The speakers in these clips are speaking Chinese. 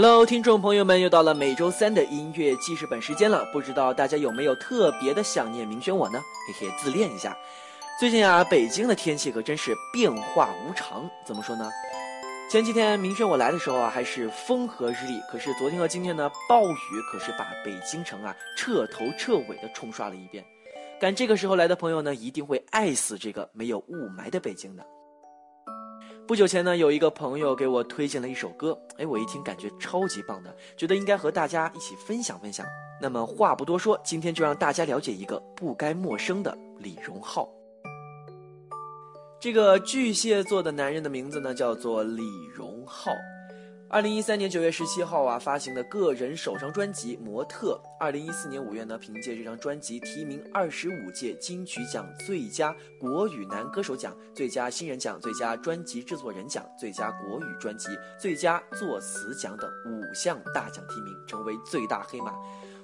Hello，听众朋友们，又到了每周三的音乐记事本时间了。不知道大家有没有特别的想念明轩我呢？嘿嘿，自恋一下。最近啊，北京的天气可真是变化无常。怎么说呢？前几天明轩我来的时候啊，还是风和日丽。可是昨天和今天呢，暴雨可是把北京城啊彻头彻尾的冲刷了一遍。赶这个时候来的朋友呢，一定会爱死这个没有雾霾的北京的。不久前呢，有一个朋友给我推荐了一首歌，哎，我一听感觉超级棒的，觉得应该和大家一起分享分享。那么话不多说，今天就让大家了解一个不该陌生的李荣浩。这个巨蟹座的男人的名字呢，叫做李荣浩。二零一三年九月十七号啊，发行的个人首张专辑《模特》。二零一四年五月呢，凭借这张专辑提名二十五届金曲奖最佳国语男歌手奖、最佳新人奖、最佳专辑制作人奖、最佳国语专辑、最佳作词奖等五项大奖提名，成为最大黑马。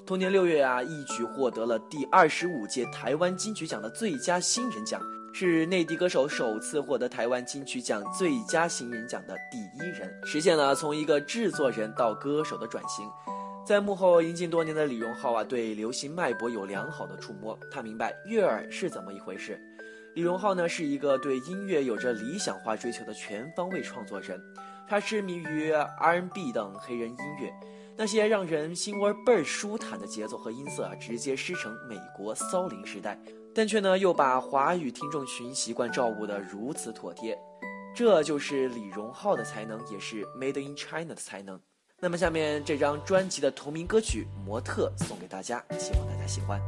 同年六月啊，一举获得了第二十五届台湾金曲奖的最佳新人奖。是内地歌手首次获得台湾金曲奖最佳新人奖的第一人，实现了从一个制作人到歌手的转型。在幕后引进多年的李荣浩啊，对流行脉搏有良好的触摸，他明白悦耳是怎么一回事。李荣浩呢，是一个对音乐有着理想化追求的全方位创作人，他痴迷于 R&B 等黑人音乐，那些让人心窝倍儿舒坦的节奏和音色啊，直接师承美国骚灵时代。但却呢，又把华语听众群习惯照顾得如此妥帖，这就是李荣浩的才能，也是 Made in China 的才能。那么，下面这张专辑的同名歌曲《模特》送给大家，希望大家喜欢。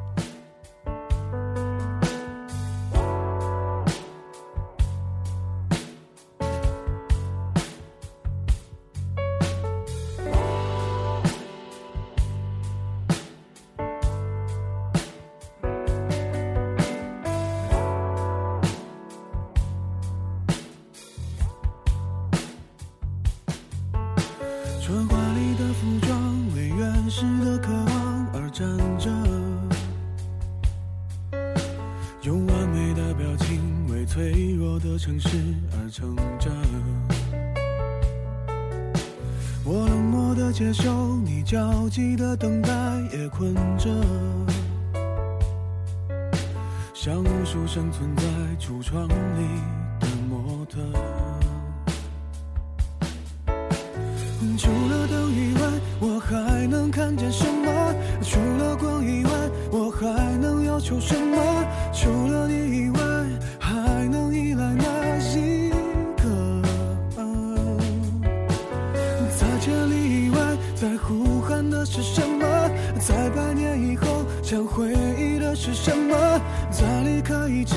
焦急的等待，也困着，像无数生存在橱窗里的模特。除了是什么？在离开以前，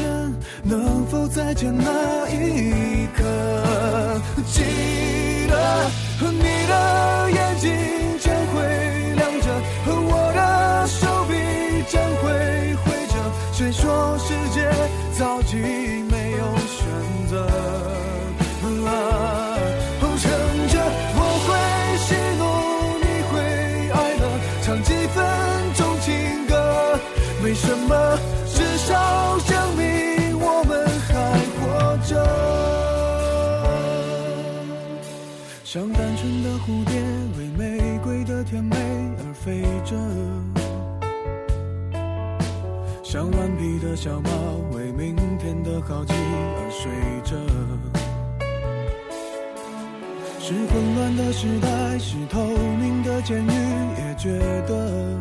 能否再见那一刻？记得你的眼睛将会亮着，我的手臂将会挥着。谁说世界早已像顽皮的小猫，为明天的好奇而睡着。是混乱的时代，是透明的监狱，也觉得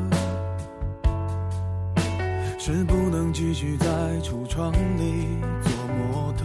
是不能继续在橱窗里做模特。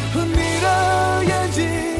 的眼睛。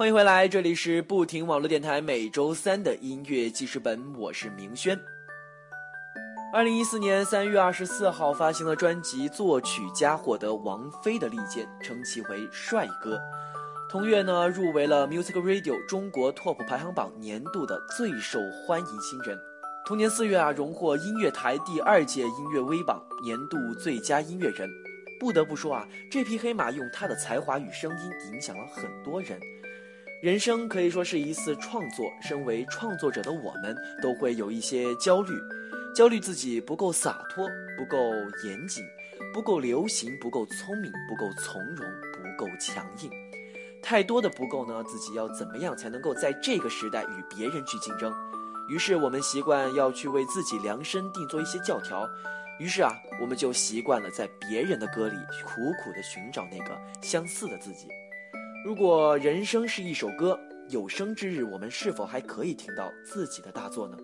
欢迎回来，这里是不停网络电台每周三的音乐记事本，我是明轩。二零一四年三月二十四号发行了专辑《作曲家》，获得王菲的力荐，称其为帅哥。同月呢，入围了 Music Radio 中国 Top 排行榜年度的最受欢迎新人。同年四月啊，荣获音乐台第二届音乐微榜年度最佳音乐人。不得不说啊，这匹黑马用他的才华与声音影响了很多人。人生可以说是一次创作，身为创作者的我们都会有一些焦虑，焦虑自己不够洒脱，不够严谨，不够流行，不够聪明，不够从容，不够强硬，太多的不够呢？自己要怎么样才能够在这个时代与别人去竞争？于是我们习惯要去为自己量身定做一些教条，于是啊，我们就习惯了在别人的歌里苦苦的寻找那个相似的自己。如果人生是一首歌，有生之日，我们是否还可以听到自己的大作呢？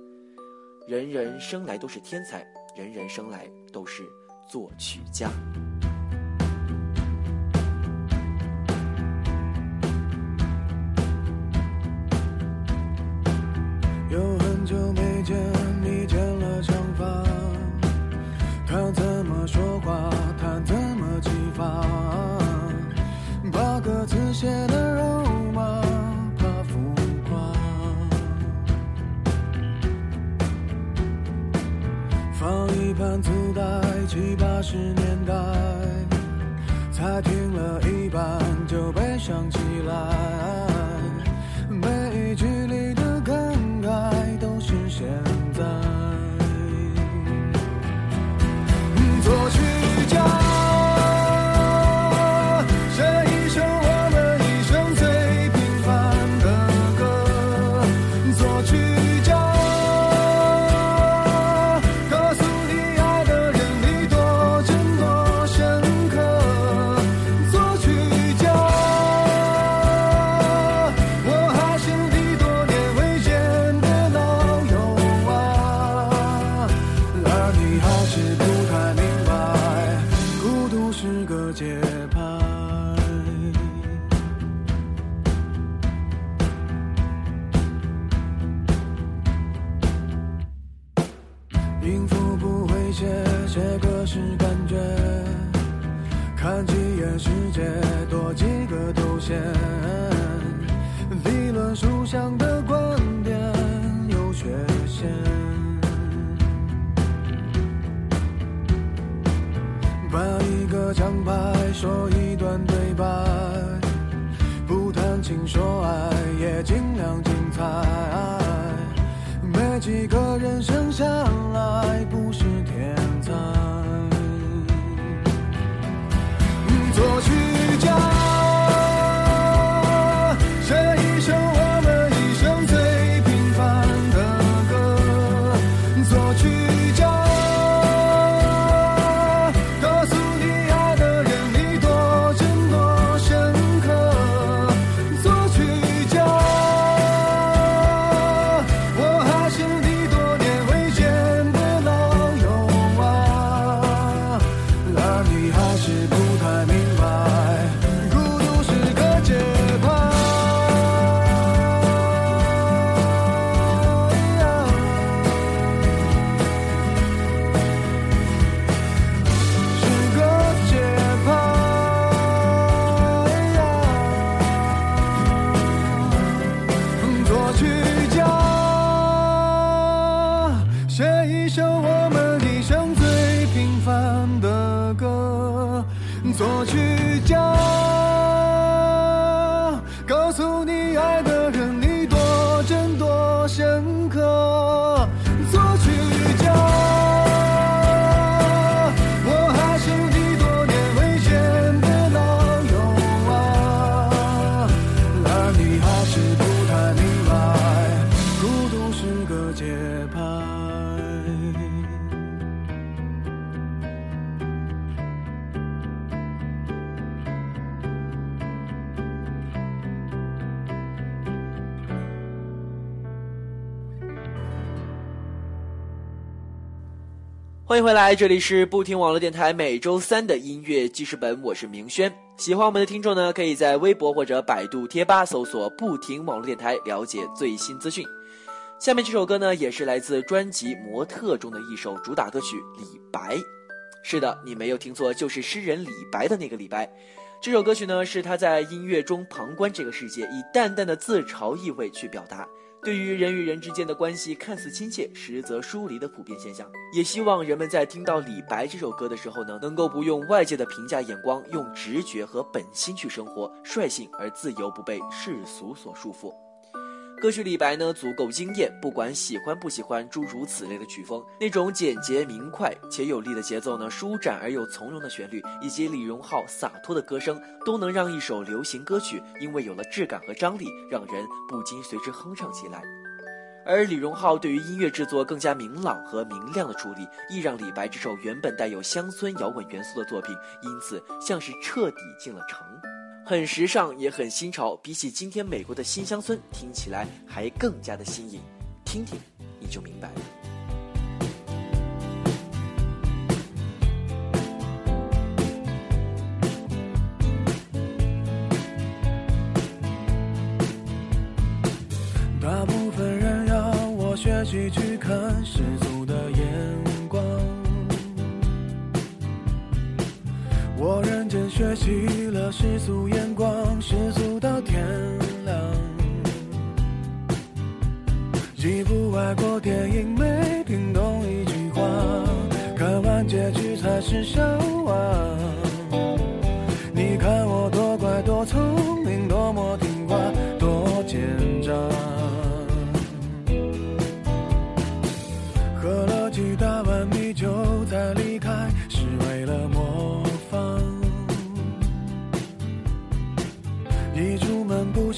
人人生来都是天才，人人生来都是作曲家。自带，七八十年代，才听了一半就悲伤起来。每一句里的感慨都是现在。作曲家，奖牌，说一段对白，不谈情说爱，也尽歌欢迎回来，这里是不听网络电台每周三的音乐记事本，我是明轩。喜欢我们的听众呢，可以在微博或者百度贴吧搜索“不听网络电台”了解最新资讯。下面这首歌呢，也是来自专辑《模特》中的一首主打歌曲《李白》。是的，你没有听错，就是诗人李白的那个李白。这首歌曲呢，是他在音乐中旁观这个世界，以淡淡的自嘲意味去表达。对于人与人之间的关系看似亲切，实则疏离的普遍现象，也希望人们在听到李白这首歌的时候呢，能够不用外界的评价眼光，用直觉和本心去生活，率性而自由，不被世俗所束缚。歌曲李白呢足够惊艳，不管喜欢不喜欢诸如此类的曲风，那种简洁明快且有力的节奏呢，舒展而又从容的旋律，以及李荣浩洒脱的歌声，都能让一首流行歌曲因为有了质感和张力，让人不禁随之哼唱起来。而李荣浩对于音乐制作更加明朗和明亮的处理，亦让李白这首原本带有乡村摇滚元素的作品，因此像是彻底进了城。很时尚，也很新潮，比起今天美国的新乡村，听起来还更加的新颖。听听，你就明白了。大部分人要我学习去看世界我认真学习了世俗眼光，世俗到天亮。一部外国电影没听懂一句话，看完结局才是笑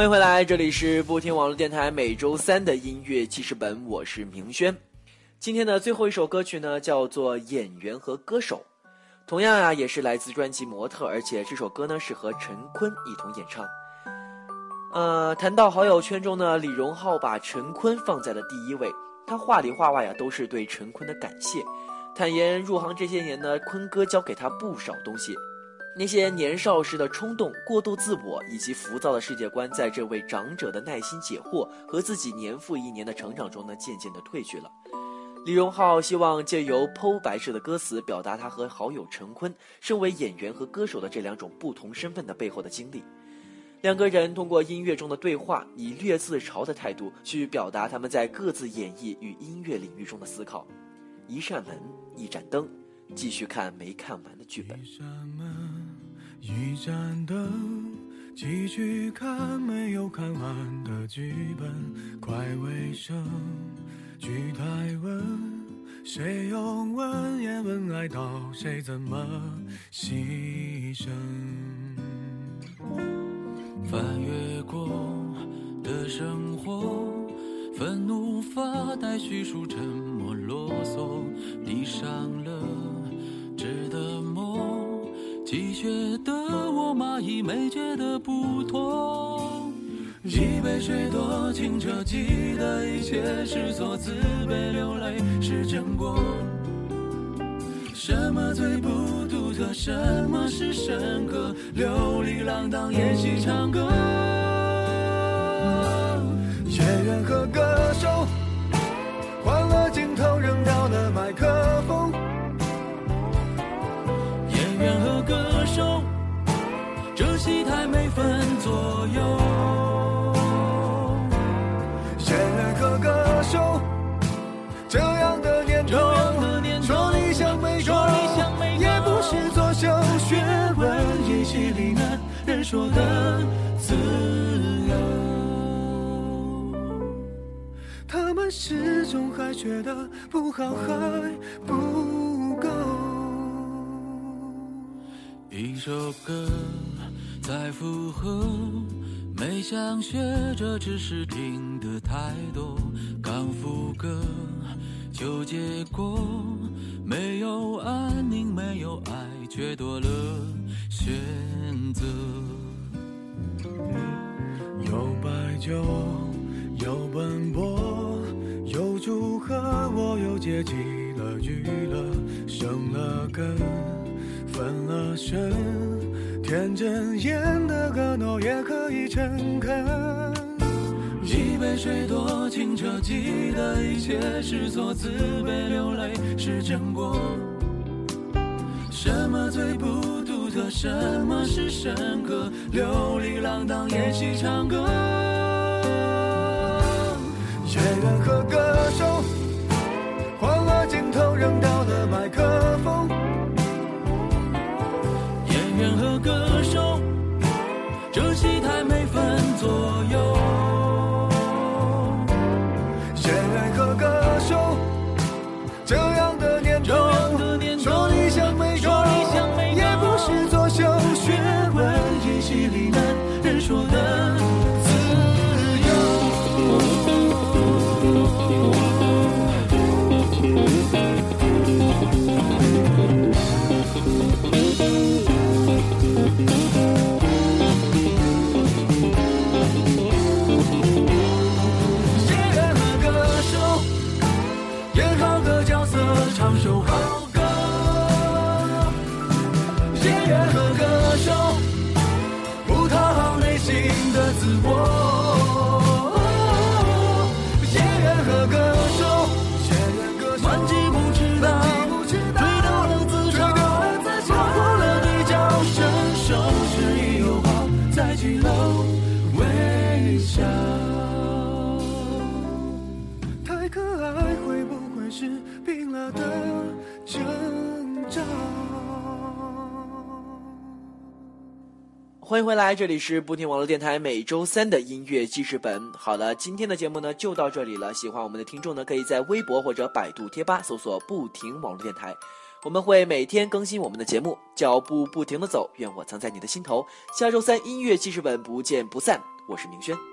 欢迎回来，这里是不听网络电台每周三的音乐记事本，我是明轩。今天的最后一首歌曲呢，叫做《演员和歌手》，同样啊，也是来自专辑《模特》，而且这首歌呢是和陈坤一同演唱。呃，谈到好友圈中呢，李荣浩把陈坤放在了第一位，他话里话外呀都是对陈坤的感谢，坦言入行这些年呢，坤哥教给他不少东西。那些年少时的冲动、过度自我以及浮躁的世界观，在这位长者的耐心解惑和自己年复一年的成长中呢，渐渐的褪去了。李荣浩希望借由剖白式的歌词，表达他和好友陈坤身为演员和歌手的这两种不同身份的背后的经历。两个人通过音乐中的对话，以略自嘲的态度去表达他们在各自演绎与音乐领域中的思考。一扇门，一盏灯，继续看没看完的剧本。一盏灯，继续看没有看完的剧本。快尾声，剧台问，谁用文言文哀悼，谁怎么牺牲？翻越过的生活，愤怒发呆，叙述沉默啰嗦，地上了值得梦。积雪的我，蚂蚁没觉得不妥。一杯水多清澈，记得一切是错，自卑流泪是真果。什么最不独特？什么是深刻？流离浪荡，演戏唱歌。演员和歌手，换了镜头，扔掉了麦克他们始终还觉得不好，还不够。一首歌再附和，没想学着，只是听得太多。刚副歌就结果，没有安宁，没有爱，却多了选择。有白酒，有奔波，有祝贺，我又接起了娱乐，生了根。分了身，天真演的个诺也可以诚恳。一杯水多清澈，记得一切是错，自卑流泪是真果。什么最不独特？什么是深刻？流离浪荡，演戏唱歌。演员和歌手，换了镜头，扔掉了麦克风。演员和歌手，这戏台没分左右。欢迎回来，这里是不听网络电台每周三的音乐记事本。好了，今天的节目呢就到这里了。喜欢我们的听众呢，可以在微博或者百度贴吧搜索“不停网络电台”，我们会每天更新我们的节目。脚步不停的走，愿我藏在你的心头。下周三音乐记事本不见不散。我是明轩。